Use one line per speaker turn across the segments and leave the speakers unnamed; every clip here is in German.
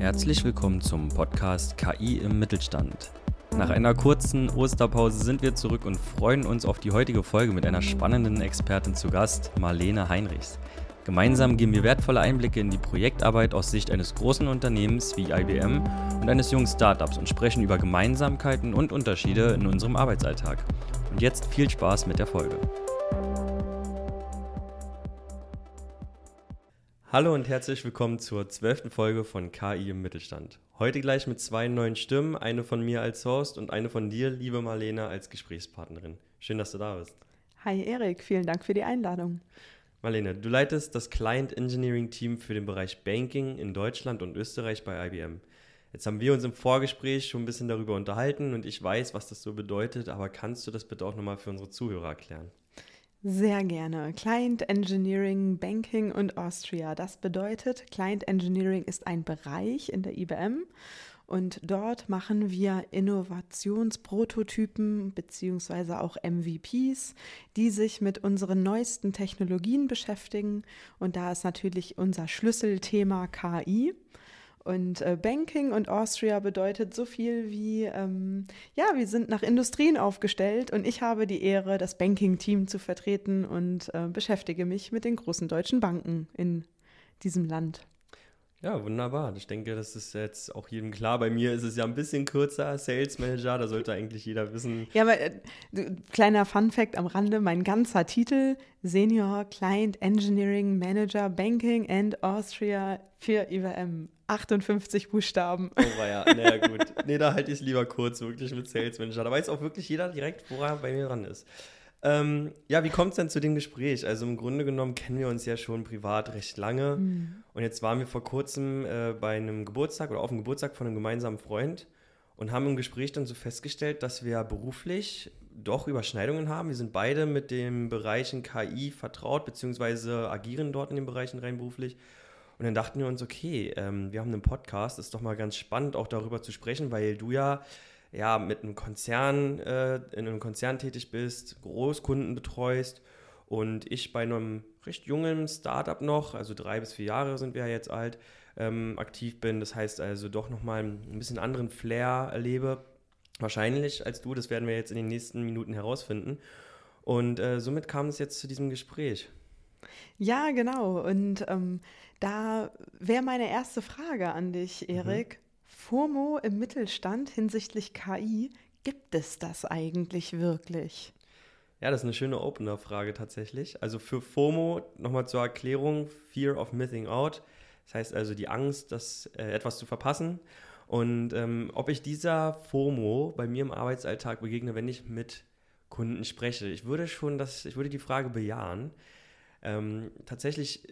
Herzlich willkommen zum Podcast KI im Mittelstand. Nach einer kurzen Osterpause sind wir zurück und freuen uns auf die heutige Folge mit einer spannenden Expertin zu Gast, Marlene Heinrichs. Gemeinsam geben wir wertvolle Einblicke in die Projektarbeit aus Sicht eines großen Unternehmens wie IBM und eines jungen Startups und sprechen über Gemeinsamkeiten und Unterschiede in unserem Arbeitsalltag. Und jetzt viel Spaß mit der Folge. Hallo und herzlich willkommen zur zwölften Folge von KI im Mittelstand. Heute gleich mit zwei neuen Stimmen, eine von mir als Host und eine von dir, liebe Marlene, als Gesprächspartnerin. Schön, dass du da bist.
Hi Erik, vielen Dank für die Einladung.
Marlene, du leitest das Client Engineering Team für den Bereich Banking in Deutschland und Österreich bei IBM. Jetzt haben wir uns im Vorgespräch schon ein bisschen darüber unterhalten und ich weiß, was das so bedeutet, aber kannst du das bitte auch nochmal für unsere Zuhörer erklären?
Sehr gerne. Client Engineering, Banking und Austria. Das bedeutet, Client Engineering ist ein Bereich in der IBM und dort machen wir Innovationsprototypen beziehungsweise auch MVPs, die sich mit unseren neuesten Technologien beschäftigen. Und da ist natürlich unser Schlüsselthema KI. Und äh, Banking und Austria bedeutet so viel wie, ähm, ja, wir sind nach Industrien aufgestellt und ich habe die Ehre, das Banking-Team zu vertreten und äh, beschäftige mich mit den großen deutschen Banken in diesem Land.
Ja, wunderbar. Ich denke, das ist jetzt auch jedem klar. Bei mir ist es ja ein bisschen kürzer, Sales Manager, da sollte eigentlich jeder wissen.
Ja, aber äh, kleiner Fun Fact am Rande, mein ganzer Titel Senior Client Engineering Manager Banking and Austria für IWM. 58 Buchstaben.
Oh, war ja, naja, gut. Nee, da halte ich es lieber kurz, wirklich mit Sales Manager. Da weiß auch wirklich jeder direkt, woran er bei mir dran ist. Ähm, ja, wie kommt es denn zu dem Gespräch? Also im Grunde genommen kennen wir uns ja schon privat recht lange. Mhm. Und jetzt waren wir vor kurzem äh, bei einem Geburtstag oder auf dem Geburtstag von einem gemeinsamen Freund und haben im Gespräch dann so festgestellt, dass wir beruflich doch Überschneidungen haben. Wir sind beide mit den Bereichen KI vertraut, beziehungsweise agieren dort in den Bereichen rein beruflich. Und dann dachten wir uns, okay, ähm, wir haben einen Podcast, ist doch mal ganz spannend, auch darüber zu sprechen, weil du ja ja, mit einem Konzern, äh, in einem Konzern tätig bist, Großkunden betreust und ich bei einem recht jungen Startup noch, also drei bis vier Jahre sind wir ja jetzt alt, ähm, aktiv bin. Das heißt also doch nochmal ein bisschen anderen Flair erlebe, wahrscheinlich als du. Das werden wir jetzt in den nächsten Minuten herausfinden. Und äh, somit kam es jetzt zu diesem Gespräch.
Ja, genau. Und ähm, da wäre meine erste Frage an dich, mhm. Erik. Mhm. FOMO im Mittelstand hinsichtlich KI, gibt es das eigentlich wirklich?
Ja, das ist eine schöne Opener-Frage tatsächlich. Also für FOMO, nochmal zur Erklärung, Fear of Missing Out. Das heißt also die Angst, das, äh, etwas zu verpassen. Und ähm, ob ich dieser FOMO bei mir im Arbeitsalltag begegne, wenn ich mit Kunden spreche. Ich würde schon das, ich würde die Frage bejahen. Ähm, tatsächlich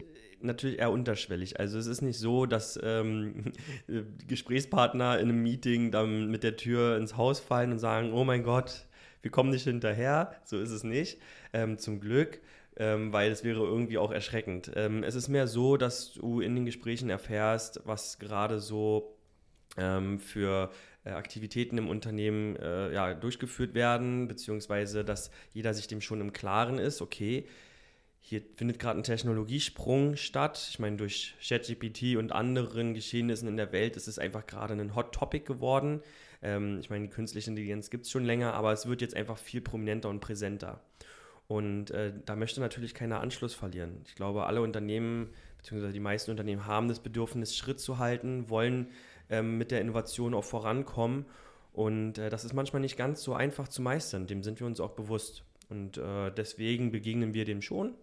natürlich eher unterschwellig. Also es ist nicht so, dass ähm, Gesprächspartner in einem Meeting dann mit der Tür ins Haus fallen und sagen, oh mein Gott, wir kommen nicht hinterher. So ist es nicht, ähm, zum Glück. Ähm, weil es wäre irgendwie auch erschreckend. Ähm, es ist mehr so, dass du in den Gesprächen erfährst, was gerade so ähm, für äh, Aktivitäten im Unternehmen äh, ja, durchgeführt werden, beziehungsweise dass jeder sich dem schon im Klaren ist, okay, hier findet gerade ein Technologiesprung statt. Ich meine, durch ChatGPT und anderen Geschehnissen in der Welt ist es einfach gerade ein Hot Topic geworden. Ähm, ich meine, künstliche Intelligenz gibt es schon länger, aber es wird jetzt einfach viel prominenter und präsenter. Und äh, da möchte natürlich keiner Anschluss verlieren. Ich glaube, alle Unternehmen, beziehungsweise die meisten Unternehmen haben das Bedürfnis, Schritt zu halten, wollen ähm, mit der Innovation auch vorankommen. Und äh, das ist manchmal nicht ganz so einfach zu meistern. Dem sind wir uns auch bewusst. Und äh, deswegen begegnen wir dem schon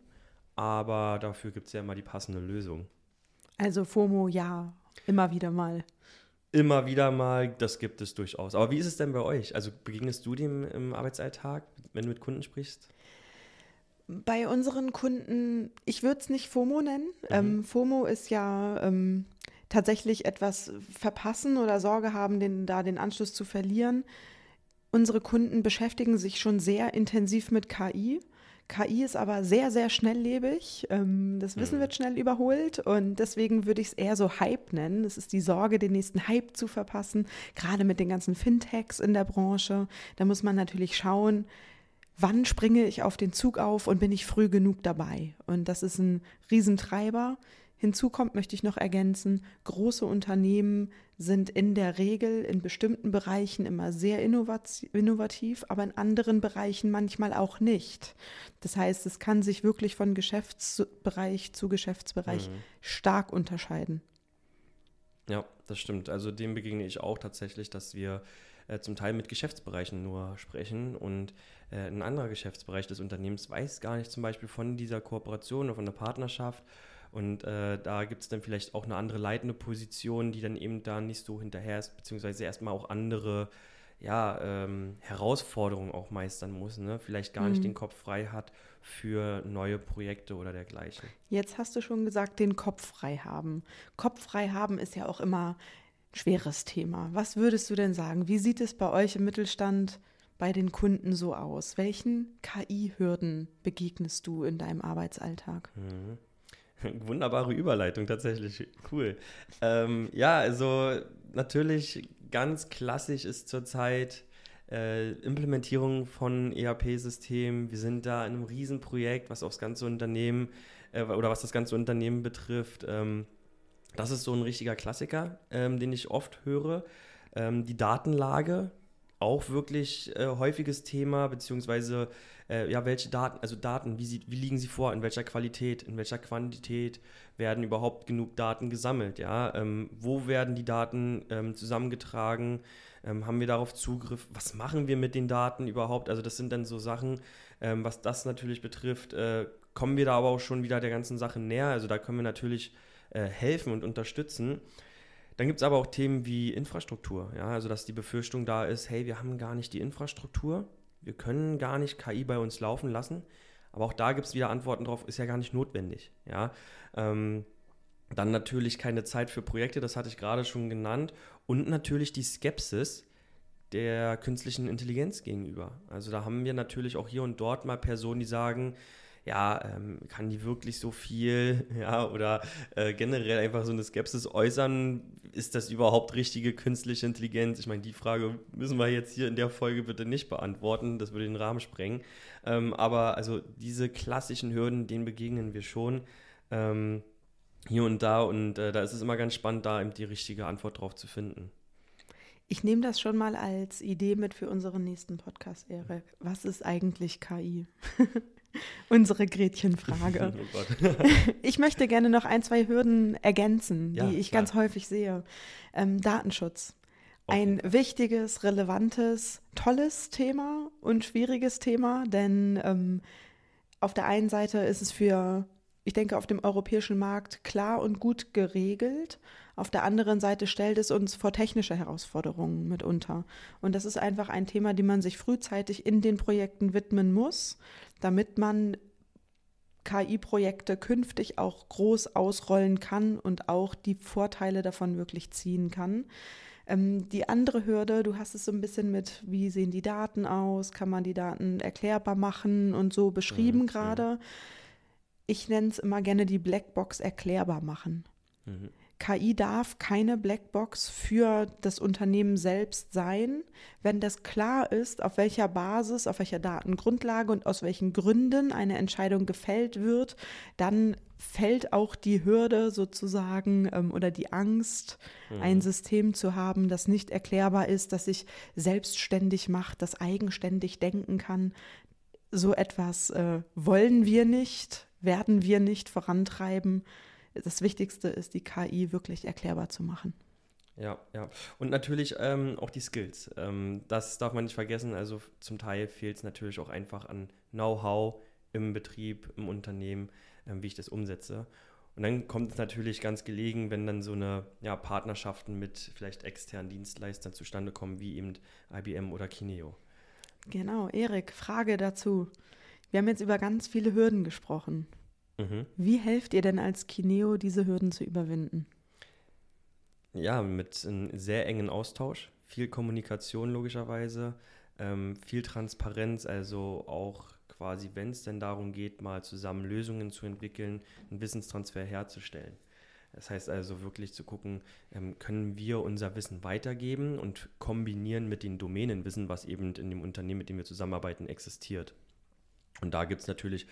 aber dafür gibt es ja immer die passende Lösung.
Also FOMO, ja, immer wieder mal.
Immer wieder mal, das gibt es durchaus. Aber wie ist es denn bei euch? Also begegnest du dem im Arbeitsalltag, wenn du mit Kunden sprichst?
Bei unseren Kunden, ich würde es nicht FOMO nennen. Mhm. Ähm, FOMO ist ja ähm, tatsächlich etwas verpassen oder Sorge haben, den, da den Anschluss zu verlieren. Unsere Kunden beschäftigen sich schon sehr intensiv mit KI KI ist aber sehr, sehr schnelllebig. Ähm, das Wissen mhm. wird schnell überholt und deswegen würde ich es eher so Hype nennen. Es ist die Sorge, den nächsten Hype zu verpassen, gerade mit den ganzen Fintechs in der Branche. Da muss man natürlich schauen, wann springe ich auf den Zug auf und bin ich früh genug dabei. Und das ist ein Riesentreiber Hinzu kommt, möchte ich noch ergänzen, große Unternehmen sind in der Regel in bestimmten Bereichen immer sehr innovativ, aber in anderen Bereichen manchmal auch nicht. Das heißt, es kann sich wirklich von Geschäftsbereich zu Geschäftsbereich mhm. stark unterscheiden.
Ja, das stimmt. Also dem begegne ich auch tatsächlich, dass wir äh, zum Teil mit Geschäftsbereichen nur sprechen und äh, ein anderer Geschäftsbereich des Unternehmens weiß gar nicht zum Beispiel von dieser Kooperation oder von der Partnerschaft und äh, da gibt es dann vielleicht auch eine andere leitende Position, die dann eben da nicht so hinterher ist, beziehungsweise erstmal auch andere ja, ähm, Herausforderungen auch meistern muss, ne? vielleicht gar mhm. nicht den Kopf frei hat für neue Projekte oder dergleichen.
Jetzt hast du schon gesagt, den Kopf frei haben. Kopf frei haben ist ja auch immer ein schweres Thema. Was würdest du denn sagen? Wie sieht es bei euch im Mittelstand bei den Kunden so aus? Welchen KI-Hürden begegnest du in deinem Arbeitsalltag?
Mhm. Wunderbare Überleitung, tatsächlich. Cool. Ähm, ja, also natürlich ganz klassisch ist zurzeit äh, Implementierung von ERP-Systemen. Wir sind da in einem Riesenprojekt, was aufs ganze Unternehmen äh, oder was das ganze Unternehmen betrifft. Ähm, das ist so ein richtiger Klassiker, ähm, den ich oft höre. Ähm, die Datenlage, auch wirklich äh, häufiges Thema, beziehungsweise äh, ja, welche Daten, also Daten, wie, sie, wie liegen sie vor, in welcher Qualität, in welcher Quantität werden überhaupt genug Daten gesammelt, ja, ähm, wo werden die Daten ähm, zusammengetragen, ähm, haben wir darauf Zugriff, was machen wir mit den Daten überhaupt, also das sind dann so Sachen, ähm, was das natürlich betrifft, äh, kommen wir da aber auch schon wieder der ganzen Sache näher, also da können wir natürlich äh, helfen und unterstützen. Dann gibt es aber auch Themen wie Infrastruktur, ja, also dass die Befürchtung da ist, hey, wir haben gar nicht die Infrastruktur, wir können gar nicht KI bei uns laufen lassen. Aber auch da gibt es wieder Antworten drauf, ist ja gar nicht notwendig. Ja? Ähm, dann natürlich keine Zeit für Projekte, das hatte ich gerade schon genannt. Und natürlich die Skepsis der künstlichen Intelligenz gegenüber. Also da haben wir natürlich auch hier und dort mal Personen, die sagen, ja, ähm, kann die wirklich so viel, ja, oder äh, generell einfach so eine Skepsis äußern, ist das überhaupt richtige künstliche Intelligenz? Ich meine, die Frage müssen wir jetzt hier in der Folge bitte nicht beantworten, das würde den Rahmen sprengen. Ähm, aber also diese klassischen Hürden, denen begegnen wir schon ähm, hier und da und äh, da ist es immer ganz spannend, da eben die richtige Antwort drauf zu finden.
Ich nehme das schon mal als Idee mit für unseren nächsten Podcast, Erik. Was ist eigentlich KI? Unsere Gretchenfrage. Oh ich möchte gerne noch ein, zwei Hürden ergänzen, ja, die ich klar. ganz häufig sehe. Ähm, Datenschutz. Okay. Ein wichtiges, relevantes, tolles Thema und schwieriges Thema, denn ähm, auf der einen Seite ist es für, ich denke, auf dem europäischen Markt klar und gut geregelt. Auf der anderen Seite stellt es uns vor technische Herausforderungen mitunter. Und das ist einfach ein Thema, dem man sich frühzeitig in den Projekten widmen muss, damit man KI-Projekte künftig auch groß ausrollen kann und auch die Vorteile davon wirklich ziehen kann. Ähm, die andere Hürde, du hast es so ein bisschen mit, wie sehen die Daten aus, kann man die Daten erklärbar machen und so beschrieben mhm, gerade. Ich nenne es immer gerne die Blackbox erklärbar machen. Mhm. KI darf keine Blackbox für das Unternehmen selbst sein, wenn das klar ist, auf welcher Basis, auf welcher Datengrundlage und aus welchen Gründen eine Entscheidung gefällt wird, dann fällt auch die Hürde sozusagen ähm, oder die Angst, mhm. ein System zu haben, das nicht erklärbar ist, das sich selbstständig macht, das eigenständig denken kann. So etwas äh, wollen wir nicht, werden wir nicht vorantreiben das Wichtigste ist, die KI wirklich erklärbar zu machen.
Ja, ja. Und natürlich ähm, auch die Skills. Ähm, das darf man nicht vergessen. Also zum Teil fehlt es natürlich auch einfach an Know-how im Betrieb, im Unternehmen, ähm, wie ich das umsetze. Und dann kommt es natürlich ganz gelegen, wenn dann so eine ja, Partnerschaften mit vielleicht externen Dienstleistern zustande kommen, wie eben IBM oder Kineo.
Genau, Erik, Frage dazu. Wir haben jetzt über ganz viele Hürden gesprochen. Mhm. Wie helft ihr denn als Kineo, diese Hürden zu überwinden?
Ja, mit einem sehr engen Austausch, viel Kommunikation logischerweise, ähm, viel Transparenz, also auch quasi, wenn es denn darum geht, mal zusammen Lösungen zu entwickeln, einen Wissenstransfer herzustellen. Das heißt also wirklich zu gucken, ähm, können wir unser Wissen weitergeben und kombinieren mit den Domänenwissen, was eben in dem Unternehmen, mit dem wir zusammenarbeiten, existiert. Und da gibt es natürlich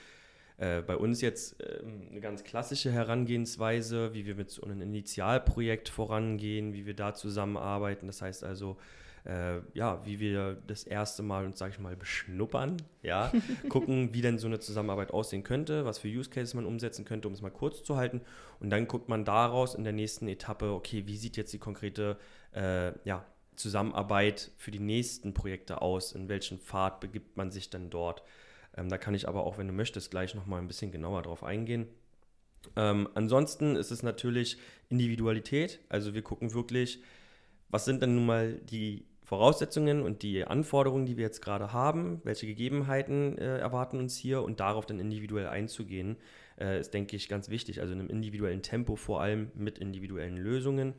Äh, bei uns jetzt äh, eine ganz klassische Herangehensweise, wie wir mit so einem Initialprojekt vorangehen, wie wir da zusammenarbeiten. Das heißt also, äh, ja, wie wir das erste Mal uns, sage ich mal, beschnuppern, ja, gucken, wie denn so eine Zusammenarbeit aussehen könnte, was für Use Cases man umsetzen könnte, um es mal kurz zu halten. Und dann guckt man daraus in der nächsten Etappe, okay, wie sieht jetzt die konkrete äh, ja, Zusammenarbeit für die nächsten Projekte aus? In welchen Pfad begibt man sich dann dort? Ähm, da kann ich aber auch, wenn du möchtest, gleich nochmal ein bisschen genauer drauf eingehen. Ähm, ansonsten ist es natürlich Individualität. Also wir gucken wirklich, was sind denn nun mal die Voraussetzungen und die Anforderungen, die wir jetzt gerade haben, welche Gegebenheiten äh, erwarten uns hier und darauf dann individuell einzugehen, äh, ist, denke ich, ganz wichtig. Also in einem individuellen Tempo vor allem mit individuellen Lösungen.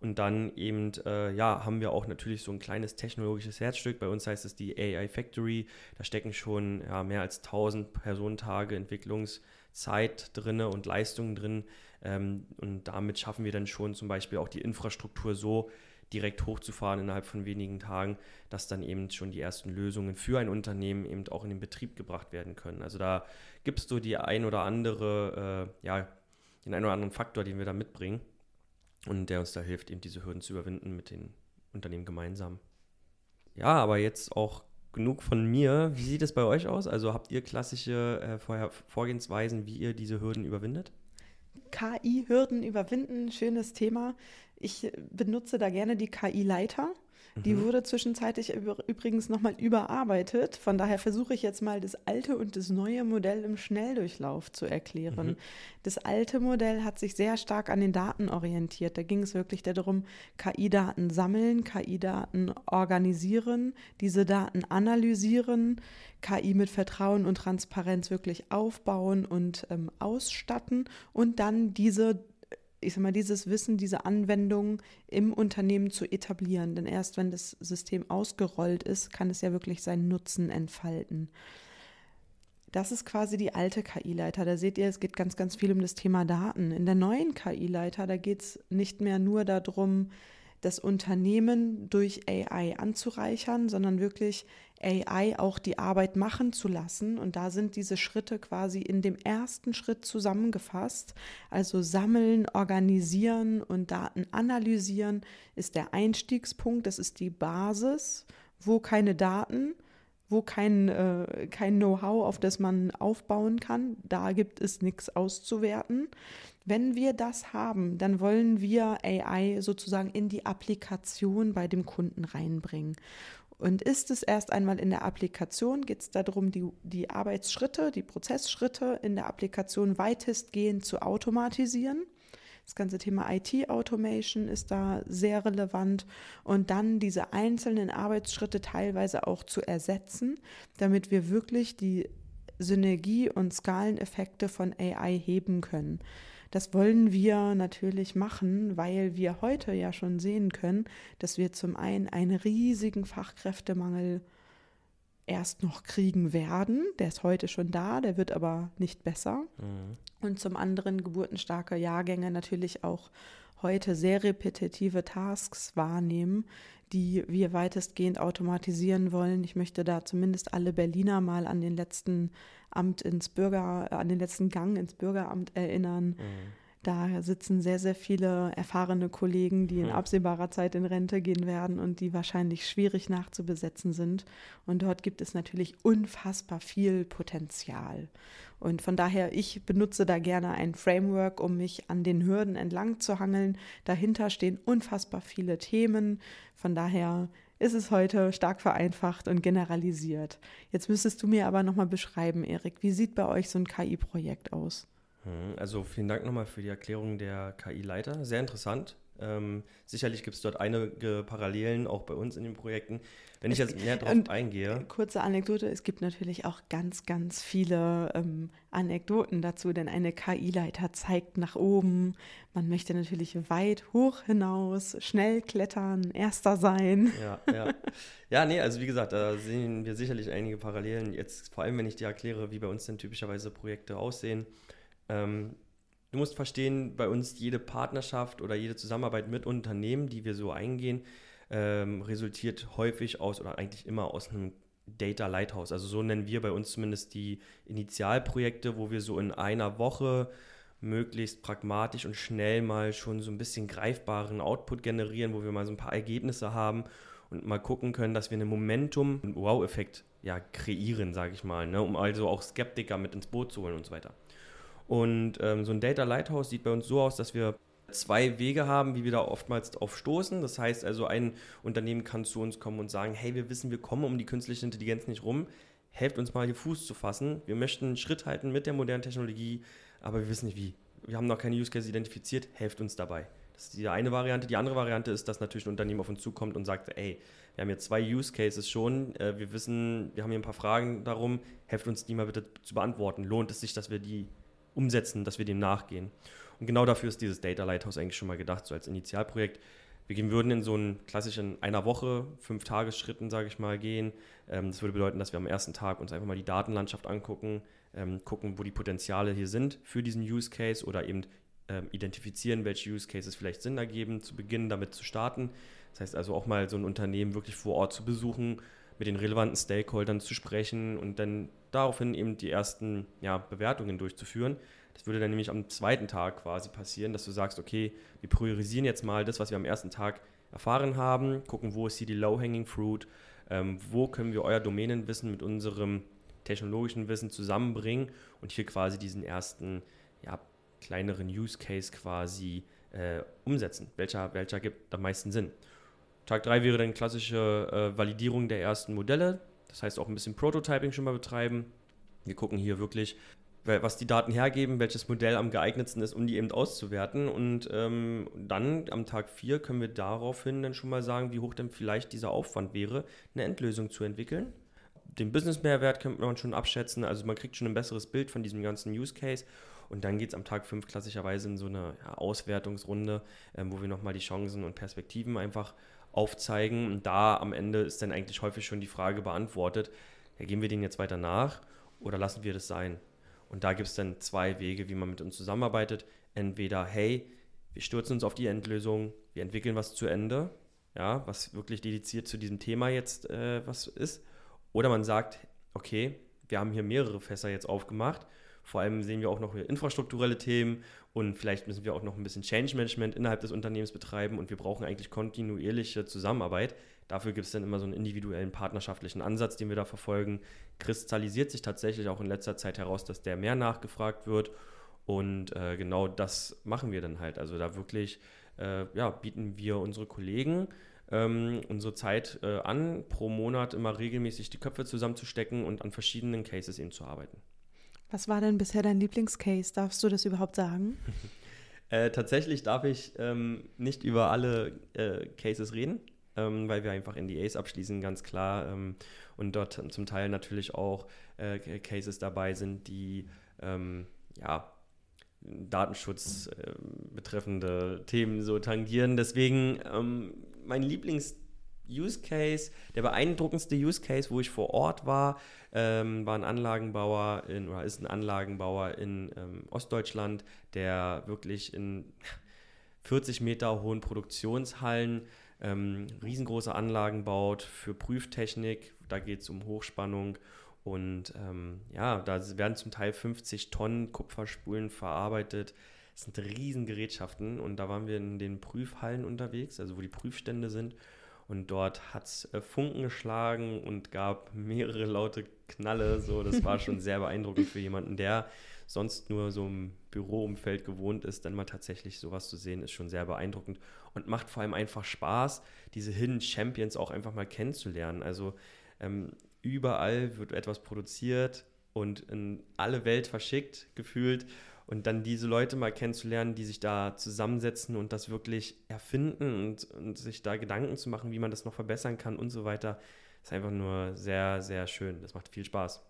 Und dann eben, äh, ja, haben wir auch natürlich so ein kleines technologisches Herzstück. Bei uns heißt es die AI Factory. Da stecken schon ja, mehr als 1000 Personentage Entwicklungszeit drin und Leistungen drin. Ähm, und damit schaffen wir dann schon zum Beispiel auch die Infrastruktur so, direkt hochzufahren innerhalb von wenigen Tagen, dass dann eben schon die ersten Lösungen für ein Unternehmen eben auch in den Betrieb gebracht werden können. Also da gibt es so die ein oder andere, äh, ja, den einen oder anderen Faktor, den wir da mitbringen und der uns da hilft, eben diese Hürden zu überwinden mit den Unternehmen gemeinsam. Ja, aber jetzt auch genug von mir. Wie sieht es bei euch aus? Also habt ihr klassische äh, Vorgehensweisen, wie ihr diese Hürden überwindet?
KI-Hürden überwinden, schönes Thema. Ich benutze da gerne die KI-Leiter. Die mhm. wurde zwischenzeitlich übrigens nochmal überarbeitet. Von daher versuche ich jetzt mal das alte und das neue Modell im Schnelldurchlauf zu erklären. Mhm. Das alte Modell hat sich sehr stark an den Daten orientiert. Da ging es wirklich darum, KI-Daten sammeln, KI-Daten organisieren, diese Daten analysieren, KI mit Vertrauen und Transparenz wirklich aufbauen und ähm, ausstatten und dann diese ich sag mal, dieses Wissen, diese Anwendung im Unternehmen zu etablieren. Denn erst wenn das System ausgerollt ist, kann es ja wirklich seinen Nutzen entfalten. Das ist quasi die alte KI-Leiter. Da seht ihr, es geht ganz, ganz viel um das Thema Daten. In der neuen KI-Leiter, da geht es nicht mehr nur darum, das Unternehmen durch AI anzureichern, sondern wirklich AI auch die Arbeit machen zu lassen. Und da sind diese Schritte quasi in dem ersten Schritt zusammengefasst. Also sammeln, organisieren und Daten analysieren ist der Einstiegspunkt, das ist die Basis, wo keine Daten, wo kein, äh, kein Know-how, auf das man aufbauen kann, da gibt es nichts auszuwerten. Wenn wir das haben, dann wollen wir AI sozusagen in die Applikation bei dem Kunden reinbringen. Und ist es erst einmal in der Applikation, geht es darum, die, die Arbeitsschritte, die Prozessschritte in der Applikation weitestgehend zu automatisieren. Das ganze Thema IT-Automation ist da sehr relevant und dann diese einzelnen Arbeitsschritte teilweise auch zu ersetzen, damit wir wirklich die Synergie- und Skaleneffekte von AI heben können. Das wollen wir natürlich machen, weil wir heute ja schon sehen können, dass wir zum einen einen riesigen Fachkräftemangel erst noch kriegen werden. Der ist heute schon da, der wird aber nicht besser. Mhm. Und zum anderen geburtenstarke Jahrgänge natürlich auch heute sehr repetitive Tasks wahrnehmen, die wir weitestgehend automatisieren wollen. Ich möchte da zumindest alle Berliner mal an den letzten Amt ins Bürger, an den letzten Gang ins Bürgeramt erinnern. Mhm. Da sitzen sehr, sehr viele erfahrene Kollegen, die in mhm. absehbarer Zeit in Rente gehen werden und die wahrscheinlich schwierig nachzubesetzen sind. Und dort gibt es natürlich unfassbar viel Potenzial. Und von daher, ich benutze da gerne ein Framework, um mich an den Hürden entlang zu hangeln. Dahinter stehen unfassbar viele Themen. Von daher ist es heute stark vereinfacht und generalisiert. Jetzt müsstest du mir aber nochmal beschreiben, Erik, wie sieht bei euch so ein KI-Projekt aus?
Hm, also vielen Dank nochmal für die Erklärung der KI-Leiter. Sehr interessant. Ähm, sicherlich gibt es dort einige Parallelen auch bei uns in den Projekten. Wenn ich jetzt mehr darauf eingehe.
Kurze Anekdote: Es gibt natürlich auch ganz, ganz viele ähm, Anekdoten dazu, denn eine KI-Leiter zeigt nach oben. Man möchte natürlich weit hoch hinaus, schnell klettern, erster sein.
Ja, ja. Ja, nee, also wie gesagt, da sehen wir sicherlich einige Parallelen. Jetzt vor allem, wenn ich dir erkläre, wie bei uns denn typischerweise Projekte aussehen. Ähm, du musst verstehen, bei uns jede Partnerschaft oder jede Zusammenarbeit mit Unternehmen, die wir so eingehen, ähm, resultiert häufig aus oder eigentlich immer aus einem Data Lighthouse. Also so nennen wir bei uns zumindest die Initialprojekte, wo wir so in einer Woche möglichst pragmatisch und schnell mal schon so ein bisschen greifbaren Output generieren, wo wir mal so ein paar Ergebnisse haben und mal gucken können, dass wir einen Momentum, einen Wow-Effekt ja, kreieren, sage ich mal, ne? um also auch Skeptiker mit ins Boot zu holen und so weiter. Und ähm, so ein Data Lighthouse sieht bei uns so aus, dass wir zwei Wege haben, wie wir da oftmals drauf stoßen. Das heißt also, ein Unternehmen kann zu uns kommen und sagen, hey, wir wissen, wir kommen um die künstliche Intelligenz nicht rum. Helft uns mal hier Fuß zu fassen. Wir möchten einen Schritt halten mit der modernen Technologie, aber wir wissen nicht wie. Wir haben noch keine Use Case identifiziert. Helft uns dabei. Das ist die eine Variante. Die andere Variante ist, dass natürlich ein Unternehmen auf uns zukommt und sagt, ey, wir haben hier zwei Use Cases schon. Äh, wir wissen, wir haben hier ein paar Fragen darum. Helft uns die mal bitte zu beantworten. Lohnt es sich, dass wir die umsetzen, dass wir dem nachgehen? Und genau dafür ist dieses Data Lighthouse eigentlich schon mal gedacht, so als Initialprojekt. Wir würden in so einen klassischen einer Woche, fünf Tagesschritten, sage ich mal, gehen. Ähm, das würde bedeuten, dass wir am ersten Tag uns einfach mal die Datenlandschaft angucken, ähm, gucken, wo die Potenziale hier sind für diesen Use Case oder eben ähm, identifizieren, welche Use Cases vielleicht Sinn ergeben, zu beginnen damit zu starten. Das heißt also auch mal so ein Unternehmen wirklich vor Ort zu besuchen, mit den relevanten Stakeholdern zu sprechen und dann daraufhin eben die ersten ja, Bewertungen durchzuführen. Das würde dann nämlich am zweiten Tag quasi passieren, dass du sagst, okay, wir priorisieren jetzt mal das, was wir am ersten Tag erfahren haben, gucken, wo ist hier die Low-Hanging Fruit, ähm, wo können wir euer Domänenwissen mit unserem technologischen Wissen zusammenbringen und hier quasi diesen ersten, ja, kleineren Use Case quasi äh, umsetzen. Welcher, welcher gibt am meisten Sinn? Tag 3 wäre dann klassische äh, Validierung der ersten Modelle, das heißt auch ein bisschen Prototyping schon mal betreiben. Wir gucken hier wirklich, was die Daten hergeben, welches Modell am geeignetsten ist, um die eben auszuwerten. Und ähm, dann am Tag 4 können wir daraufhin dann schon mal sagen, wie hoch denn vielleicht dieser Aufwand wäre, eine Endlösung zu entwickeln. Den Business-Mehrwert könnte man schon abschätzen, also man kriegt schon ein besseres Bild von diesem ganzen Use Case. Und dann geht es am Tag 5 klassischerweise in so eine ja, Auswertungsrunde, ähm, wo wir nochmal die Chancen und Perspektiven einfach aufzeigen. Und da am Ende ist dann eigentlich häufig schon die Frage beantwortet, ja, gehen wir den jetzt weiter nach oder lassen wir das sein? Und da gibt es dann zwei Wege, wie man mit uns zusammenarbeitet. Entweder, hey, wir stürzen uns auf die Endlösung, wir entwickeln was zu Ende, ja, was wirklich dediziert zu diesem Thema jetzt äh, was ist. Oder man sagt, okay, wir haben hier mehrere Fässer jetzt aufgemacht. Vor allem sehen wir auch noch infrastrukturelle Themen und vielleicht müssen wir auch noch ein bisschen Change Management innerhalb des Unternehmens betreiben und wir brauchen eigentlich kontinuierliche Zusammenarbeit. Dafür gibt es dann immer so einen individuellen partnerschaftlichen Ansatz, den wir da verfolgen. Kristallisiert sich tatsächlich auch in letzter Zeit heraus, dass der mehr nachgefragt wird. Und äh, genau das machen wir dann halt. Also da wirklich äh, ja, bieten wir unsere Kollegen ähm, unsere Zeit äh, an, pro Monat immer regelmäßig die Köpfe zusammenzustecken und an verschiedenen Cases eben zu arbeiten.
Was war denn bisher dein Lieblingscase? Darfst du das überhaupt sagen?
äh, tatsächlich darf ich ähm, nicht über alle äh, Cases reden ähm, weil wir einfach NDAs abschließen, ganz klar. Ähm, und dort zum Teil natürlich auch äh, Cases dabei sind, die ähm, ja, Datenschutz äh, betreffende Themen so tangieren. Deswegen ähm, mein Lieblings- Use Case, der beeindruckendste Use Case, wo ich vor Ort war, ähm, war ein Anlagenbauer in, oder ist ein Anlagenbauer in ähm, Ostdeutschland, der wirklich in 40 Meter hohen Produktionshallen ähm, riesengroße Anlagen baut für Prüftechnik. Da geht es um Hochspannung. Und ähm, ja, da werden zum Teil 50 Tonnen Kupferspulen verarbeitet. Das sind Riesengerätschaften. Und da waren wir in den Prüfhallen unterwegs, also wo die Prüfstände sind. Und dort hat es äh, Funken geschlagen und gab mehrere laute Knalle. So, das war schon sehr beeindruckend für jemanden, der sonst nur so im Büroumfeld gewohnt ist, dann mal tatsächlich sowas zu sehen, ist schon sehr beeindruckend und macht vor allem einfach Spaß, diese Hidden Champions auch einfach mal kennenzulernen. Also ähm, überall wird etwas produziert und in alle Welt verschickt, gefühlt. Und dann diese Leute mal kennenzulernen, die sich da zusammensetzen und das wirklich erfinden und, und sich da Gedanken zu machen, wie man das noch verbessern kann und so weiter, ist einfach nur sehr, sehr schön. Das macht viel Spaß.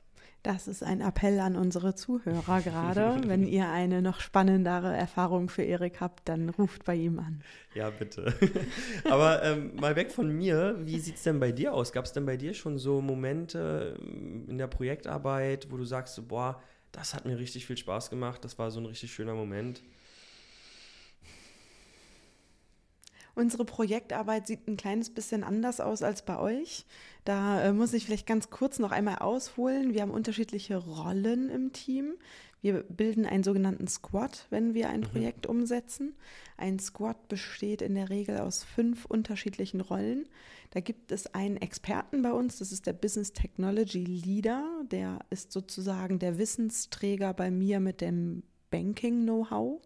Das ist ein Appell an unsere Zuhörer gerade. Wenn ihr eine noch spannendere Erfahrung für Erik habt, dann ruft bei ihm an.
Ja, bitte. Aber ähm, mal weg von mir, wie sieht es denn bei dir aus? Gab es denn bei dir schon so Momente ähm, in der Projektarbeit, wo du sagst, boah, das hat mir richtig viel Spaß gemacht, das war so ein richtig schöner Moment?
Unsere Projektarbeit sieht ein kleines bisschen anders aus als bei euch. Da äh, muss ich vielleicht ganz kurz noch einmal ausholen. Wir haben unterschiedliche Rollen im Team. Wir bilden einen sogenannten Squad, wenn wir ein mhm. Projekt umsetzen. Ein Squad besteht in der Regel aus fünf unterschiedlichen Rollen. Da gibt es einen Experten bei uns, das ist der Business Technology Leader. Der ist sozusagen der Wissensträger bei mir mit dem Banking-Know-how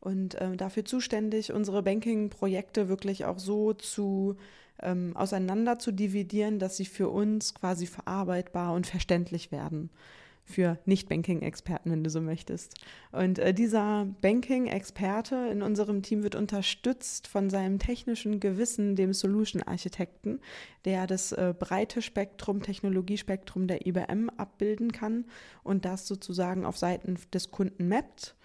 und äh, dafür zuständig, unsere Banking-Projekte wirklich auch so zu ähm, auseinander zu dividieren, dass sie für uns quasi verarbeitbar und verständlich werden für Nicht-Banking-Experten, wenn du so möchtest. Und äh, dieser Banking-Experte in unserem Team wird unterstützt von seinem technischen Gewissen, dem Solution-Architekten, der das äh, breite Spektrum, Technologiespektrum der IBM abbilden kann und das sozusagen auf Seiten des Kunden mappt.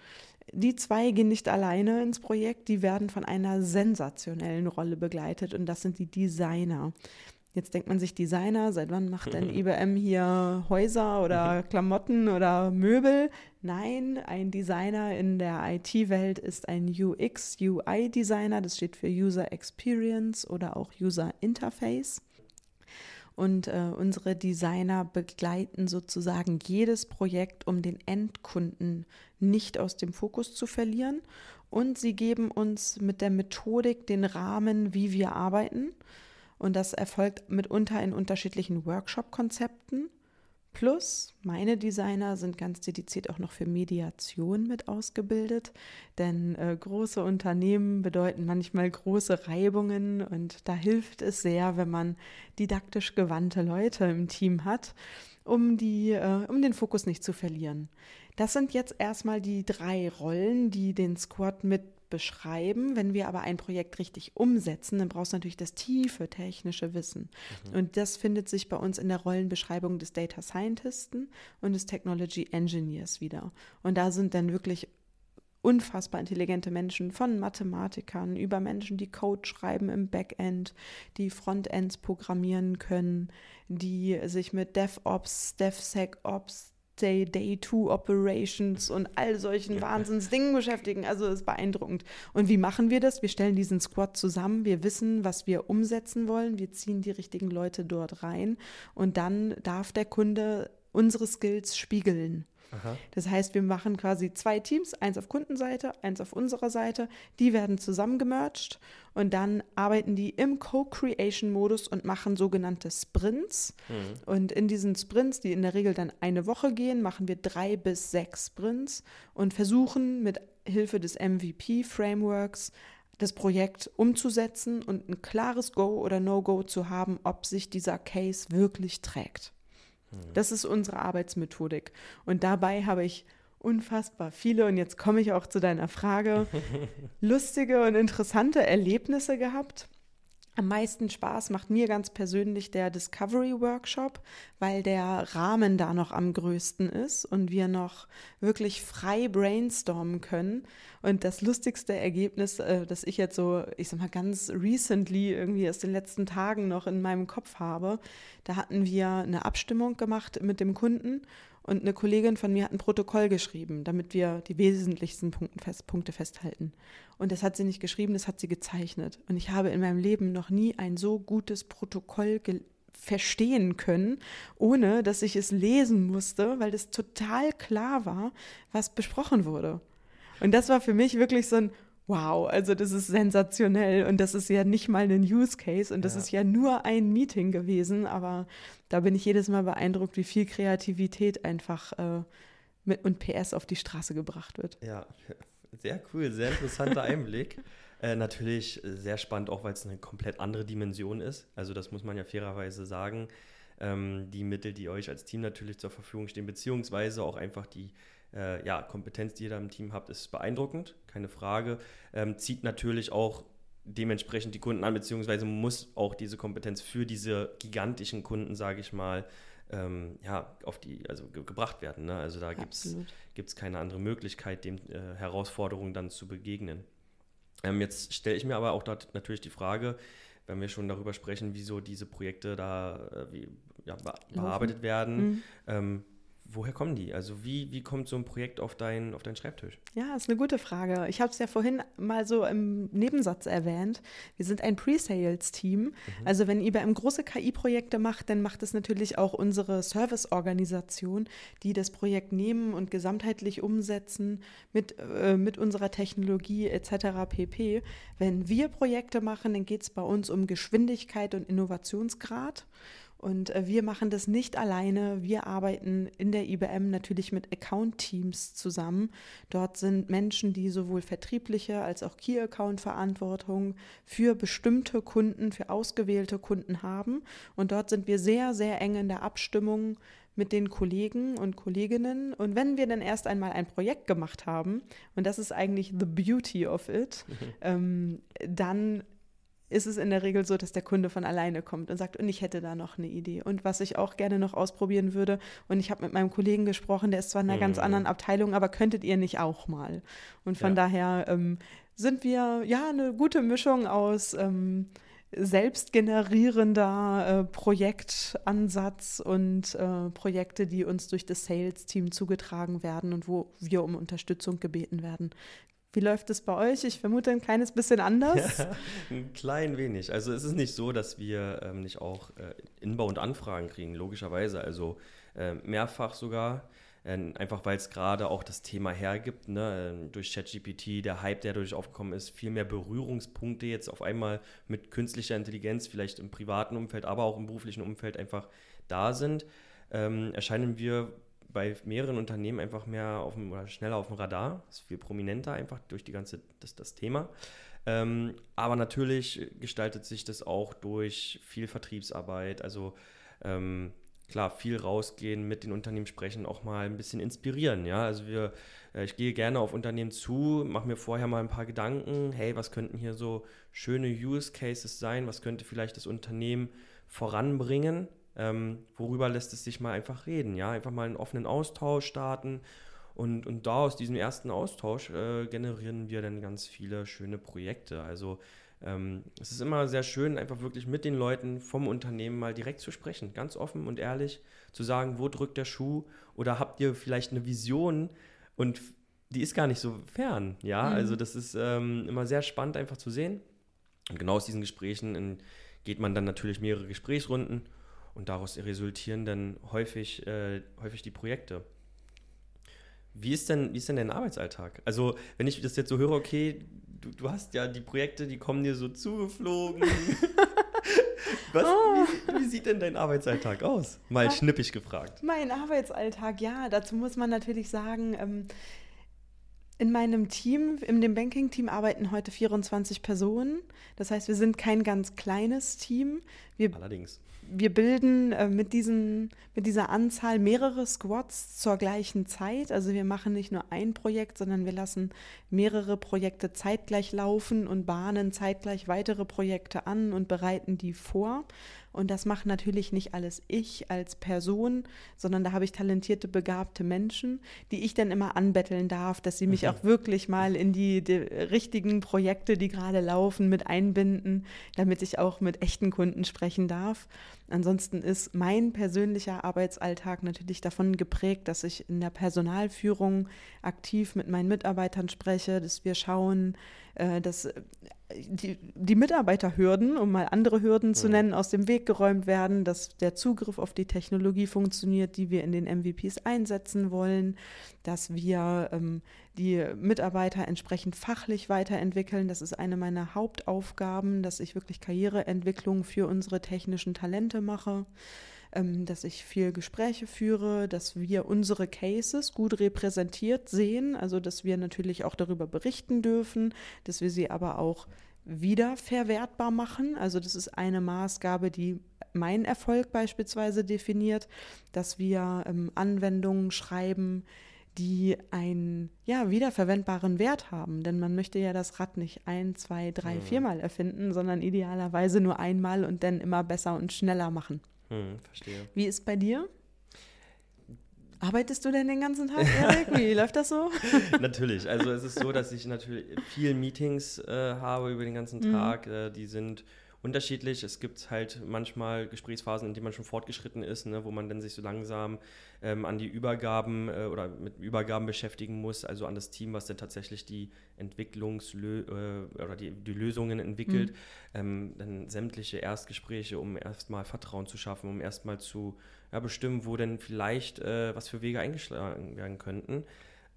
Die zwei gehen nicht alleine ins Projekt, die werden von einer sensationellen Rolle begleitet und das sind die Designer. Jetzt denkt man sich Designer, seit wann macht denn IBM hier Häuser oder Klamotten oder Möbel? Nein, ein Designer in der IT-Welt ist ein UX, UI-Designer, das steht für User Experience oder auch User Interface. Und äh, unsere Designer begleiten sozusagen jedes Projekt, um den Endkunden nicht aus dem Fokus zu verlieren. Und sie geben uns mit der Methodik den Rahmen, wie wir arbeiten. Und das erfolgt mitunter in unterschiedlichen Workshop-Konzepten. Plus, meine Designer sind ganz dediziert auch noch für Mediation mit ausgebildet, denn äh, große Unternehmen bedeuten manchmal große Reibungen und da hilft es sehr, wenn man didaktisch gewandte Leute im Team hat, um, die, äh, um den Fokus nicht zu verlieren. Das sind jetzt erstmal die drei Rollen, die den Squad mit beschreiben. Wenn wir aber ein Projekt richtig umsetzen, dann brauchst du natürlich das tiefe technische Wissen. Mhm. Und das findet sich bei uns in der Rollenbeschreibung des Data Scientisten und des Technology Engineers wieder. Und da sind dann wirklich unfassbar intelligente Menschen, von Mathematikern über Menschen, die Code schreiben im Backend, die Frontends programmieren können, die sich mit DevOps, DevSecOps, Day, Day 2 Operations und all solchen ja. Wahnsinnsdingen beschäftigen. Also ist beeindruckend. Und wie machen wir das? Wir stellen diesen Squad zusammen. Wir wissen, was wir umsetzen wollen. Wir ziehen die richtigen Leute dort rein. Und dann darf der Kunde unsere Skills spiegeln. Aha. Das heißt, wir machen quasi zwei Teams, eins auf Kundenseite, eins auf unserer Seite. Die werden zusammengemerged und dann arbeiten die im Co-Creation-Modus und machen sogenannte Sprints. Mhm. Und in diesen Sprints, die in der Regel dann eine Woche gehen, machen wir drei bis sechs Sprints und versuchen mit Hilfe des MVP-Frameworks das Projekt umzusetzen und ein klares Go oder No-Go zu haben, ob sich dieser Case wirklich trägt. Das ist unsere Arbeitsmethodik. Und dabei habe ich unfassbar viele, und jetzt komme ich auch zu deiner Frage, lustige und interessante Erlebnisse gehabt. Am meisten Spaß macht mir ganz persönlich der Discovery Workshop, weil der Rahmen da noch am größten ist und wir noch wirklich frei brainstormen können. Und das lustigste Ergebnis, äh, das ich jetzt so, ich sag mal, ganz recently irgendwie aus den letzten Tagen noch in meinem Kopf habe, da hatten wir eine Abstimmung gemacht mit dem Kunden und eine Kollegin von mir hat ein Protokoll geschrieben, damit wir die wesentlichsten Punkte festhalten. Und das hat sie nicht geschrieben, das hat sie gezeichnet. Und ich habe in meinem Leben noch nie ein so gutes Protokoll verstehen können, ohne dass ich es lesen musste, weil das total klar war, was besprochen wurde. Und das war für mich wirklich so ein wow, also das ist sensationell und das ist ja nicht mal ein Use Case und das ja. ist ja nur ein Meeting gewesen, aber da bin ich jedes Mal beeindruckt, wie viel Kreativität einfach äh, mit und PS auf die Straße gebracht wird.
Ja, sehr cool, sehr interessanter Einblick. Äh, natürlich sehr spannend, auch weil es eine komplett andere Dimension ist. Also das muss man ja fairerweise sagen. Ähm, die Mittel, die euch als Team natürlich zur Verfügung stehen, beziehungsweise auch einfach die äh, ja, Kompetenz, die ihr da im Team habt, ist beeindruckend, keine Frage. Ähm, zieht natürlich auch dementsprechend die Kunden an, beziehungsweise muss auch diese Kompetenz für diese gigantischen Kunden, sage ich mal, ähm, ja, auf die, also ge gebracht werden. Ne? Also da gibt es keine andere Möglichkeit, den äh, Herausforderungen dann zu begegnen. Ähm, jetzt stelle ich mir aber auch dort natürlich die Frage, wenn wir schon darüber sprechen, wieso diese Projekte da äh, wie, ja, bearbeitet werden. Mhm. Ähm, woher kommen die? Also wie, wie kommt so ein Projekt auf, dein, auf deinen Schreibtisch?
Ja, ist eine gute Frage. Ich habe es ja vorhin mal so im Nebensatz erwähnt. Wir sind ein Pre-Sales-Team. Mhm. Also wenn IBM große KI-Projekte macht, dann macht es natürlich auch unsere Service-Organisation, die das Projekt nehmen und gesamtheitlich umsetzen mit, äh, mit unserer Technologie etc. pp. Wenn wir Projekte machen, dann geht es bei uns um Geschwindigkeit und Innovationsgrad. Und äh, wir machen das nicht alleine. Wir arbeiten in der IBM natürlich mit Account-Teams zusammen. Dort sind Menschen, die sowohl vertriebliche als auch Key-Account-Verantwortung für bestimmte Kunden, für ausgewählte Kunden haben. Und dort sind wir sehr, sehr eng in der Abstimmung mit den Kollegen und Kolleginnen. Und wenn wir dann erst einmal ein Projekt gemacht haben, und das ist eigentlich the beauty of it, ähm, dann ist es in der Regel so, dass der Kunde von alleine kommt und sagt, und ich hätte da noch eine Idee. Und was ich auch gerne noch ausprobieren würde, und ich habe mit meinem Kollegen gesprochen, der ist zwar in einer mhm. ganz anderen Abteilung, aber könntet ihr nicht auch mal? Und von ja. daher ähm, sind wir ja eine gute Mischung aus ähm, selbstgenerierender äh, Projektansatz und äh, Projekte, die uns durch das Sales-Team zugetragen werden und wo wir um Unterstützung gebeten werden. Wie läuft es bei euch? Ich vermute ein kleines bisschen anders.
Ja, ein klein wenig. Also es ist nicht so, dass wir ähm, nicht auch äh, Inbound Anfragen kriegen, logischerweise. Also äh, mehrfach sogar. Äh, einfach weil es gerade auch das Thema hergibt, ne? Ähm, durch ChatGPT, der Hype, der dadurch aufgekommen ist, viel mehr Berührungspunkte jetzt auf einmal mit künstlicher Intelligenz, vielleicht im privaten Umfeld, aber auch im beruflichen Umfeld einfach da sind, ähm, erscheinen wir bei mehreren Unternehmen einfach mehr auf dem, oder schneller auf dem Radar. Ist viel prominenter einfach durch die ganze, das, das Thema. Ähm, aber natürlich gestaltet sich das auch durch viel Vertriebsarbeit. Also ähm, klar, viel rausgehen, mit den Unternehmen sprechen, auch mal ein bisschen inspirieren. Ja, also wir, äh, ich gehe gerne auf Unternehmen zu, mache mir vorher mal ein paar Gedanken. Hey, was könnten hier so schöne Use Cases sein? Was könnte vielleicht das Unternehmen voranbringen? Ähm, worüber lässt es sich mal einfach reden, ja, einfach mal einen offenen Austausch starten und, und da aus diesem ersten Austausch äh, generieren wir dann ganz viele schöne Projekte. Also ähm, es ist immer sehr schön, einfach wirklich mit den Leuten vom Unternehmen mal direkt zu sprechen, ganz offen und ehrlich zu sagen, wo drückt der Schuh oder habt ihr vielleicht eine Vision und die ist gar nicht so fern, ja, mhm. also das ist ähm, immer sehr spannend einfach zu sehen und genau aus diesen Gesprächen in, geht man dann natürlich mehrere Gesprächsrunden und daraus resultieren dann häufig, äh, häufig die Projekte. Wie ist, denn, wie ist denn dein Arbeitsalltag? Also, wenn ich das jetzt so höre, okay, du, du hast ja die Projekte, die kommen dir so zugeflogen. Was, oh. wie, wie, sieht denn dein Arbeitsalltag aus? Mal Ach, schnippig gefragt.
Mein Arbeitsalltag, ja, dazu muss man natürlich sagen, ähm, in meinem Team, in dem Banking-Team arbeiten heute 24 Personen. Das heißt, wir sind kein ganz kleines Team. Wir,
Allerdings
wir bilden äh, mit, diesen, mit dieser Anzahl mehrere Squads zur gleichen Zeit. Also wir machen nicht nur ein Projekt, sondern wir lassen mehrere Projekte zeitgleich laufen und bahnen zeitgleich weitere Projekte an und bereiten die vor. Und das macht natürlich nicht alles ich als Person, sondern da habe ich talentierte, begabte Menschen, die ich dann immer anbetteln darf, dass sie mich auch wirklich mal in die, die richtigen Projekte, die gerade laufen, mit einbinden, damit ich auch mit echten Kunden sprechen darf. Ansonsten ist mein persönlicher Arbeitsalltag natürlich davon geprägt, dass ich in der Personalführung aktiv mit meinen Mitarbeitern spreche, dass wir schauen, äh, dass äh, die, die Mitarbeiterhürden, um mal andere Hürden zu nennen, aus dem Weg geräumt werden, dass der Zugriff auf die Technologie funktioniert, die wir in den MVPs einsetzen wollen, dass wir ähm, die Mitarbeiter entsprechend fachlich weiterentwickeln. Das ist eine meiner Hauptaufgaben, dass ich wirklich Karriereentwicklung für unsere technischen Talente mache ähm, dass ich viel Gespräche führe, dass wir unsere Cases gut repräsentiert sehen, also dass wir natürlich auch darüber berichten dürfen, dass wir sie aber auch wiederverwertbar machen. Also das ist eine Maßgabe, die meinen Erfolg beispielsweise definiert, dass wir ähm, Anwendungen schreiben, die einen ja, wiederverwendbaren Wert haben. Denn man möchte ja das Rad nicht ein, zwei, drei, mhm. viermal erfinden, sondern idealerweise nur einmal und dann immer besser und schneller machen.
Hm, verstehe.
Wie ist bei dir? Arbeitest du denn den ganzen Tag, Erik? Wie läuft das so?
natürlich. Also es ist so, dass ich natürlich viele Meetings äh, habe über den ganzen mhm. Tag. Mhm. Äh, die sind unterschiedlich. Es gibt halt manchmal Gesprächsphasen, in denen man schon fortgeschritten ist, ne, wo man dann sich so langsam ähm, an die Übergaben äh, oder mit Übergaben beschäftigen muss, also an das Team, was dann tatsächlich die Entwicklungslö äh, oder die, die, Lösungen entwickelt. Mhm. Ähm, dann sämtliche Erstgespräche, um erstmal Vertrauen zu schaffen, um erstmal zu ja, bestimmen, wo denn vielleicht äh, was für Wege eingeschlagen werden könnten.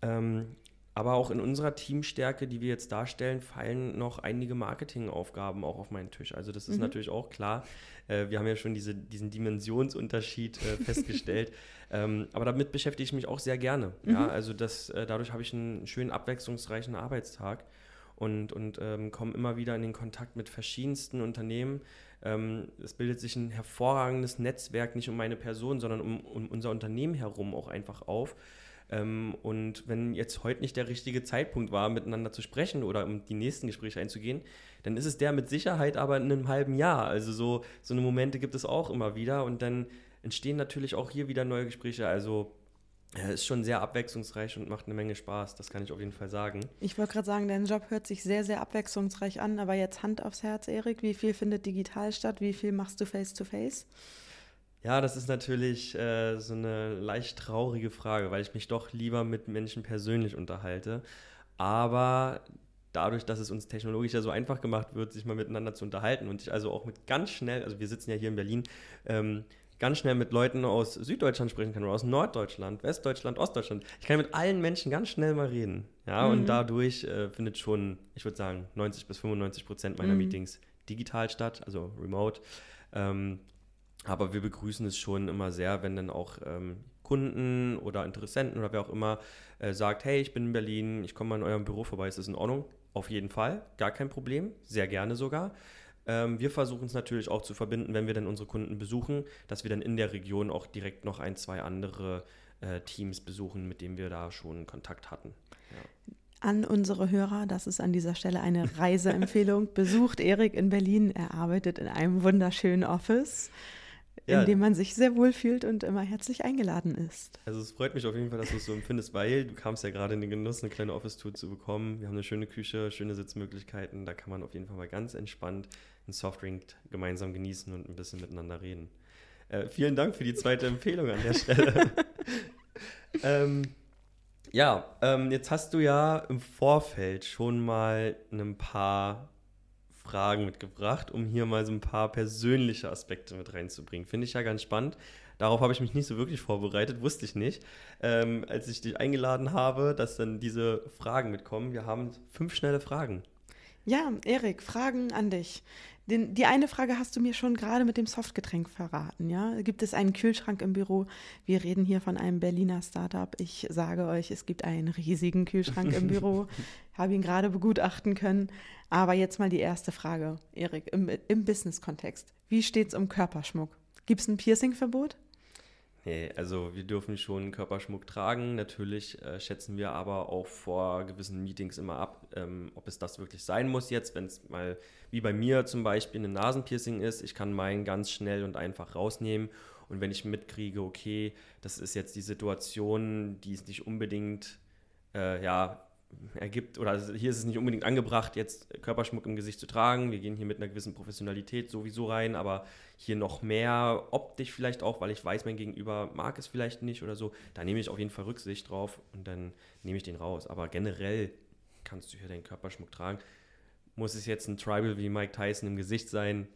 Ähm, aber auch in unserer Teamstärke, die wir jetzt darstellen, fallen noch einige Marketingaufgaben auch auf meinen Tisch. Also das ist mhm. natürlich auch klar. Äh, wir haben ja schon diese, diesen Dimensionsunterschied äh, festgestellt. ähm, aber damit beschäftige ich mich auch sehr gerne. Mhm. Ja, also das, äh, dadurch habe ich einen schönen abwechslungsreichen Arbeitstag und, und ähm, komme immer wieder in den Kontakt mit verschiedensten Unternehmen. Ähm, es bildet sich ein hervorragendes Netzwerk, nicht um meine Person, sondern um, um unser Unternehmen herum auch einfach auf. Ähm, und wenn jetzt heute nicht der richtige Zeitpunkt war, miteinander zu sprechen oder um die nächsten Gespräche einzugehen, dann ist es der mit Sicherheit aber in einem halben Jahr. Also so, so eine Momente gibt es auch immer wieder und dann entstehen natürlich auch hier wieder neue Gespräche. Also ja, ist schon sehr abwechslungsreich und macht eine Menge Spaß, das kann ich auf jeden Fall sagen.
Ich wollte gerade sagen, dein Job hört sich sehr, sehr abwechslungsreich an, aber jetzt Hand aufs Herz, Erik, wie viel findet digital statt, wie viel machst du face to face
ja, das ist natürlich äh, so eine leicht traurige Frage, weil ich mich doch lieber mit Menschen persönlich unterhalte. Aber dadurch, dass es uns technologisch ja so einfach gemacht wird, sich mal miteinander zu unterhalten und ich also auch mit ganz schnell, also wir sitzen ja hier in Berlin, ähm, ganz schnell mit Leuten aus Süddeutschland sprechen kann oder aus Norddeutschland, Westdeutschland, Ostdeutschland. Ich kann mit allen Menschen ganz schnell mal reden. Ja, mhm. und dadurch äh, findet schon, ich würde sagen, 90 bis 95 Prozent meiner mhm. Meetings digital statt, also remote. Ähm, aber wir begrüßen es schon immer sehr, wenn dann auch ähm, Kunden oder Interessenten oder wer auch immer äh, sagt, hey, ich bin in Berlin, ich komme mal in eurem Büro vorbei, ist das in Ordnung? Auf jeden Fall, gar kein Problem, sehr gerne sogar. Ähm, wir versuchen es natürlich auch zu verbinden, wenn wir dann unsere Kunden besuchen, dass wir dann in der Region auch direkt noch ein, zwei andere äh, Teams besuchen, mit denen wir da schon Kontakt hatten. Ja
an unsere Hörer. Das ist an dieser Stelle eine Reiseempfehlung. Besucht Erik in Berlin. Er arbeitet in einem wunderschönen Office ja. in dem man sich sehr wohl fühlt und immer herzlich eingeladen ist.
Also es freut mich auf jeden Fall, dass du es so empfindest, weil du kamst ja gerade in den Genuss, eine kleine Office-Tour zu bekommen. Wir haben eine schöne Küche, schöne Sitzmöglichkeiten. Da kann man auf jeden Fall mal ganz entspannt einen Softdrink gemeinsam genießen und ein bisschen miteinander reden. Äh, vielen Dank für die zweite Empfehlung an der Stelle. ähm, ja, ähm, jetzt hast du ja im Vorfeld schon mal ein paar Fragen mitgebracht, um hier mal so ein paar persönliche Aspekte mit reinzubringen. Finde ich ja ganz spannend. Darauf habe ich mich nicht so wirklich vorbereitet, wusste ich nicht. Ähm, als ich dich eingeladen habe, dass dann diese Fragen mitkommen. Wir haben fünf schnelle Fragen.
Ja, Erik, Fragen an dich. Den, die eine Frage hast du mir schon gerade mit dem Softgetränk verraten, ja? Gibt es einen Kühlschrank im Büro? Wir reden hier von einem Berliner Startup. Ich sage euch, es gibt einen riesigen Kühlschrank im Büro. Habe ihn gerade begutachten können. Aber jetzt mal die erste Frage, Erik, im, im Business-Kontext. Wie steht es um Körperschmuck? Gibt es ein Piercing-Verbot?
Nee, also wir dürfen schon Körperschmuck tragen. Natürlich äh, schätzen wir aber auch vor gewissen Meetings immer ab, ähm, ob es das wirklich sein muss jetzt, wenn es mal wie bei mir zum Beispiel ein Nasenpiercing ist. Ich kann meinen ganz schnell und einfach rausnehmen. Und wenn ich mitkriege, okay, das ist jetzt die Situation, die ist nicht unbedingt äh, ja, ergibt, oder also hier ist es nicht unbedingt angebracht, jetzt Körperschmuck im Gesicht zu tragen. Wir gehen hier mit einer gewissen Professionalität sowieso rein, aber hier noch mehr optisch vielleicht auch, weil ich weiß, mein Gegenüber mag es vielleicht nicht oder so. Da nehme ich auf jeden Fall Rücksicht drauf und dann nehme ich den raus. Aber generell kannst du hier deinen Körperschmuck tragen. Muss es jetzt ein Tribal wie Mike Tyson im Gesicht sein?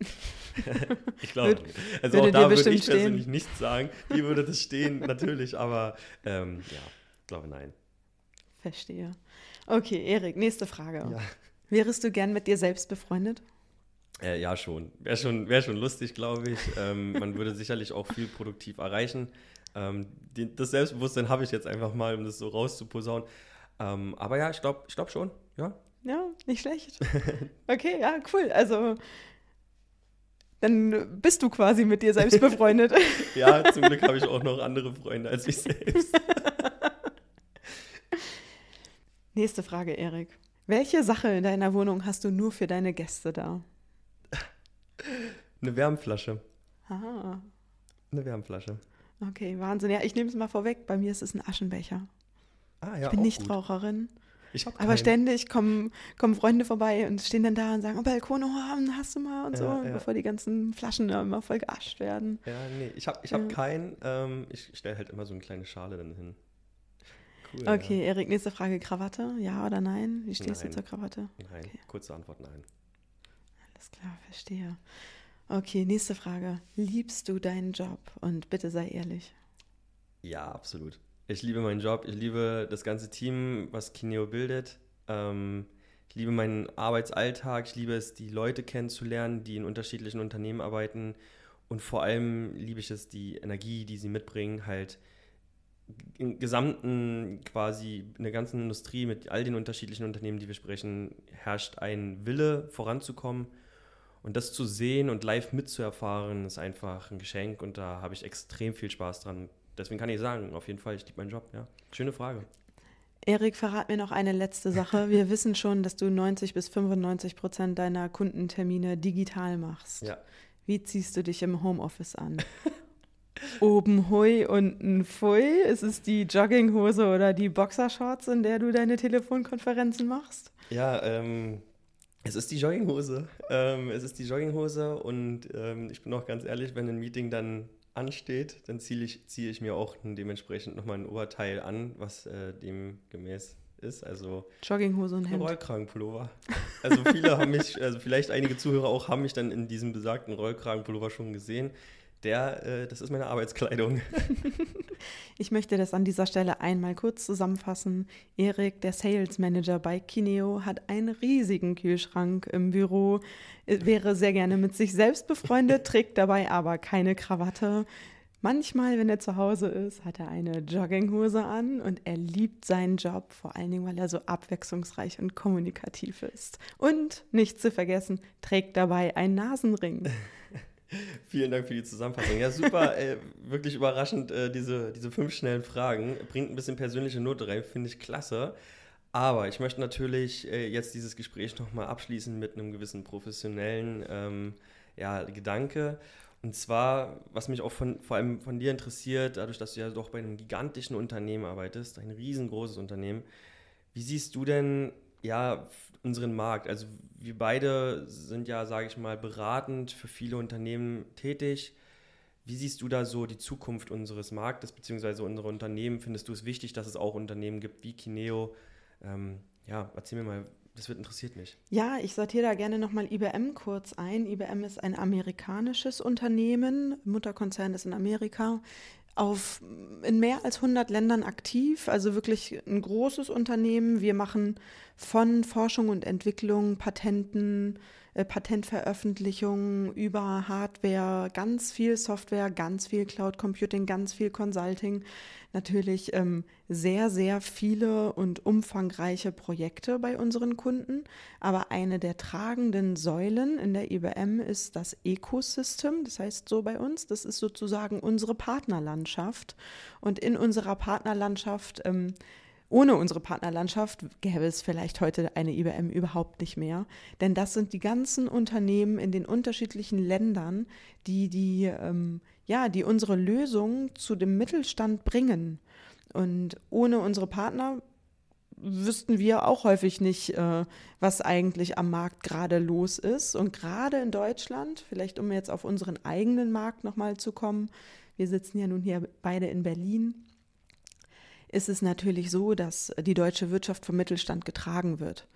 ich glaube nicht. Also auch da würde ich persönlich stehen. nichts sagen. Wie würde das stehen? Natürlich, aber ähm, ja, ich glaube nein.
Verstehe. Okay, Erik, nächste Frage. Ja. Wärest du gern mit dir selbst befreundet?
Äh, ja, schon. Wäre schon, wär schon lustig, glaube ich. Ähm, man würde sicherlich auch viel produktiv erreichen. Ähm, die, das Selbstbewusstsein habe ich jetzt einfach mal, um das so rauszuposaunen. Ähm, aber ja, ich glaube ich glaub schon. Ja.
Ja, nicht schlecht. Okay, ja, cool. Also dann bist du quasi mit dir selbst befreundet.
ja, zum Glück habe ich auch noch andere Freunde als ich selbst.
Nächste Frage, Erik. Welche Sache in deiner Wohnung hast du nur für deine Gäste da?
Eine Wärmflasche. Aha. Eine Wärmflasche.
Okay, Wahnsinn. Ja, ich nehme es mal vorweg. Bei mir ist es ein Aschenbecher. Ah, ja, ich bin Nichtraucherin.
Ich habe
Aber ständig kommen, kommen Freunde vorbei und stehen dann da und sagen, oh, Balkone haben, hast du mal und
Ja,
so,
ja.
bevor die ganzen Flaschen da immer voll geascht werden.
Ja, nee, ich habe ich hab
Ja.
keinen. Ähm, ich stelle halt immer so eine kleine Schale dann hin. Cool.
Okay, Erik, nächste Frage. Krawatte, ja oder nein? Wie stehst
Nein.
du zur Krawatte?
Ja. Nein,
Okay.
kurze Antwort, nein.
Alles klar, verstehe. Okay, nächste Frage. Liebst du deinen Job? Und bitte sei ehrlich.
Ja, absolut. Ich liebe meinen Job, ich liebe das ganze Team, was Kineo bildet. Ähm, ich liebe meinen Arbeitsalltag, ich liebe es, die Leute kennenzulernen, die in unterschiedlichen Unternehmen arbeiten. Und vor allem liebe ich es, die Energie, die sie mitbringen, halt im gesamten, quasi in der ganzen Industrie mit all den unterschiedlichen Unternehmen, die wir sprechen, herrscht ein Wille, voranzukommen. Und das zu sehen und live mitzuerfahren, ist einfach ein Geschenk und da habe ich extrem viel Spaß dran. Deswegen kann ich sagen, auf jeden Fall, ich liebe meinen Job. Ja. Schöne Frage.
Erik, verrat mir noch eine letzte Sache. Wir wissen schon, dass du 90 bis 95 Prozent deiner Kundentermine digital machst.
Ja.
Wie ziehst du dich im Homeoffice an? Oben hui, unten pfui. Ist es die Jogginghose oder die Boxershorts, in der du deine Telefonkonferenzen machst?
Ja, ähm, es ist die Jogginghose. Ähm, es ist die Jogginghose und ähm, ich bin auch ganz ehrlich, wenn ein Meeting dann ansteht, dann ziehe ich, ziehe ich mir auch dementsprechend nochmal ein Oberteil an, was äh, dem gemäß ist. Also
Jogginghose und Hemd.
Rollkragenpullover. Also viele haben mich, also vielleicht einige Zuhörer auch, haben mich dann in diesem besagten Rollkragenpullover schon gesehen. Der, äh, das ist meine Arbeitskleidung.
Ich möchte das an dieser Stelle einmal kurz zusammenfassen. Erik, der Sales Manager bei Kineo, hat einen riesigen Kühlschrank im Büro, äh, wäre sehr gerne mit sich selbst befreundet, trägt dabei aber keine Krawatte. Manchmal, wenn er zu Hause ist, hat er eine Jogginghose an und er liebt seinen Job, vor allen Dingen, weil er so abwechslungsreich und kommunikativ ist. Und, nicht zu vergessen, trägt dabei einen Nasenring.
Vielen Dank für die Zusammenfassung. Ja, super, äh, wirklich überraschend, äh, diese, diese fünf schnellen Fragen. Bringt ein bisschen persönliche Note rein, finde ich klasse. Aber ich möchte natürlich äh, jetzt dieses Gespräch nochmal abschließen mit einem gewissen professionellen ähm, ja, Gedanke. Und zwar, was mich auch von, vor allem von dir interessiert, dadurch, dass du ja doch bei einem gigantischen Unternehmen arbeitest, ein riesengroßes Unternehmen, wie siehst du denn ja unseren Markt? Also wir beide sind ja, sage ich mal, beratend für viele Unternehmen tätig. Wie siehst du da so die Zukunft unseres Marktes bzw. unserer Unternehmen? Findest du es wichtig, dass es auch Unternehmen gibt wie Kineo? Ähm, ja, erzähl mir mal, das wird interessiert mich.
Ja, ich sortiere da gerne nochmal IBM kurz ein. IBM ist ein amerikanisches Unternehmen, Mutterkonzern ist in Amerika, auf, in mehr als 100 Ländern aktiv, also wirklich ein großes Unternehmen. Wir machen von Forschung und Entwicklung, Patenten, Patentveröffentlichungen über Hardware, ganz viel Software, ganz viel Cloud Computing, ganz viel Consulting. Natürlich ähm, sehr, sehr viele und umfangreiche Projekte bei unseren Kunden. Aber eine der tragenden Säulen in der IBM ist das Ecosystem. Das heißt so bei uns, das ist sozusagen unsere Partnerlandschaft. Und in unserer Partnerlandschaft ähm, ohne unsere Partnerlandschaft gäbe es vielleicht heute eine IBM überhaupt nicht mehr. Denn das sind die ganzen Unternehmen in den unterschiedlichen Ländern, die, die, ähm, ja, die unsere Lösung zu dem Mittelstand bringen. Und ohne unsere Partner wüssten wir auch häufig nicht, äh, was eigentlich am Markt gerade los ist. Und gerade in Deutschland, vielleicht um jetzt auf unseren eigenen Markt nochmal zu kommen, wir sitzen ja nun hier beide in Berlin, ist es natürlich so, dass die deutsche Wirtschaft vom Mittelstand getragen wird.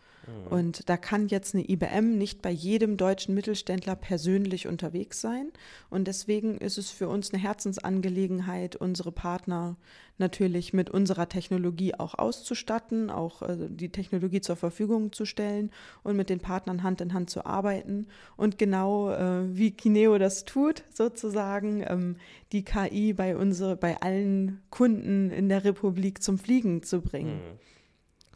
Und da kann jetzt eine IBM nicht bei jedem deutschen Mittelständler persönlich unterwegs sein. Und deswegen ist es für uns eine Herzensangelegenheit, unsere Partner natürlich mit unserer Technologie auch auszustatten, auch äh, die Technologie zur Verfügung zu stellen und mit den Partnern Hand in Hand zu arbeiten. Und genau äh, wie Kineo das tut, sozusagen, ähm, die KI bei, unsere, bei allen Kunden in der Republik zum Fliegen zu bringen.
Hm.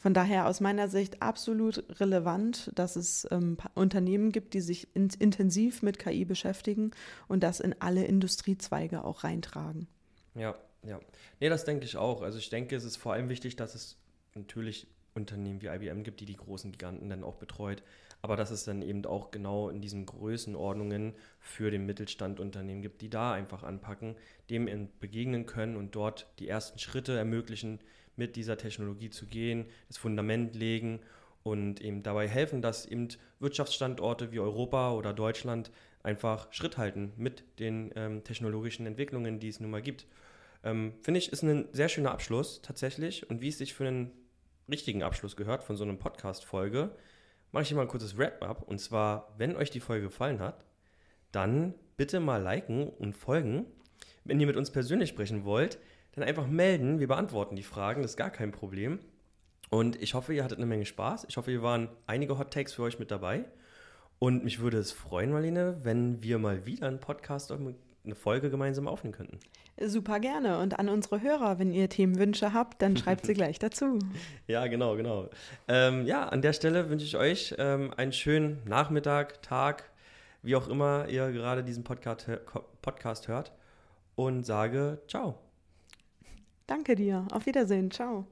Von daher aus meiner Sicht absolut relevant, dass es ähm, Unternehmen gibt, die sich in, intensiv mit KI beschäftigen und das in alle Industriezweige auch reintragen.
Ja, ja. Nee, das denke ich auch. Also ich denke, es ist vor allem wichtig, dass es natürlich Unternehmen wie IBM gibt, die die großen Giganten dann auch betreut, aber dass es dann eben auch genau in diesen Größenordnungen für den Mittelstand Unternehmen gibt, die da einfach anpacken, dem begegnen können und dort die ersten Schritte ermöglichen, mit dieser Technologie zu gehen, das Fundament legen und eben dabei helfen, dass eben Wirtschaftsstandorte wie Europa oder Deutschland einfach Schritt halten mit den ähm, technologischen Entwicklungen, die es nun mal gibt. Ähm, Finde ich, ist ein sehr schöner Abschluss tatsächlich. Und wie es sich für einen richtigen Abschluss gehört von so einer Podcast-Folge, mache ich hier mal ein kurzes Wrap-up. Und zwar, wenn euch die Folge gefallen hat, dann bitte mal liken und folgen. Wenn ihr mit uns persönlich sprechen wollt, dann einfach melden. Wir beantworten die Fragen, das ist gar kein Problem. Und ich hoffe, ihr hattet eine Menge Spaß. Ich hoffe, hier waren einige Hot Takes für euch mit dabei. Und mich würde es freuen, Marlene, wenn wir mal wieder einen Podcast, eine Folge gemeinsam aufnehmen könnten.
Super gerne. Und an unsere Hörer, wenn ihr Themenwünsche habt, dann schreibt sie gleich dazu.
Ja, genau, genau. Ähm, ja, an der Stelle wünsche ich euch ähm, einen schönen Nachmittag, Tag, wie auch immer ihr gerade diesen Podcast, Podcast hört. Und sage ciao.
Danke dir. Auf Wiedersehen. Ciao.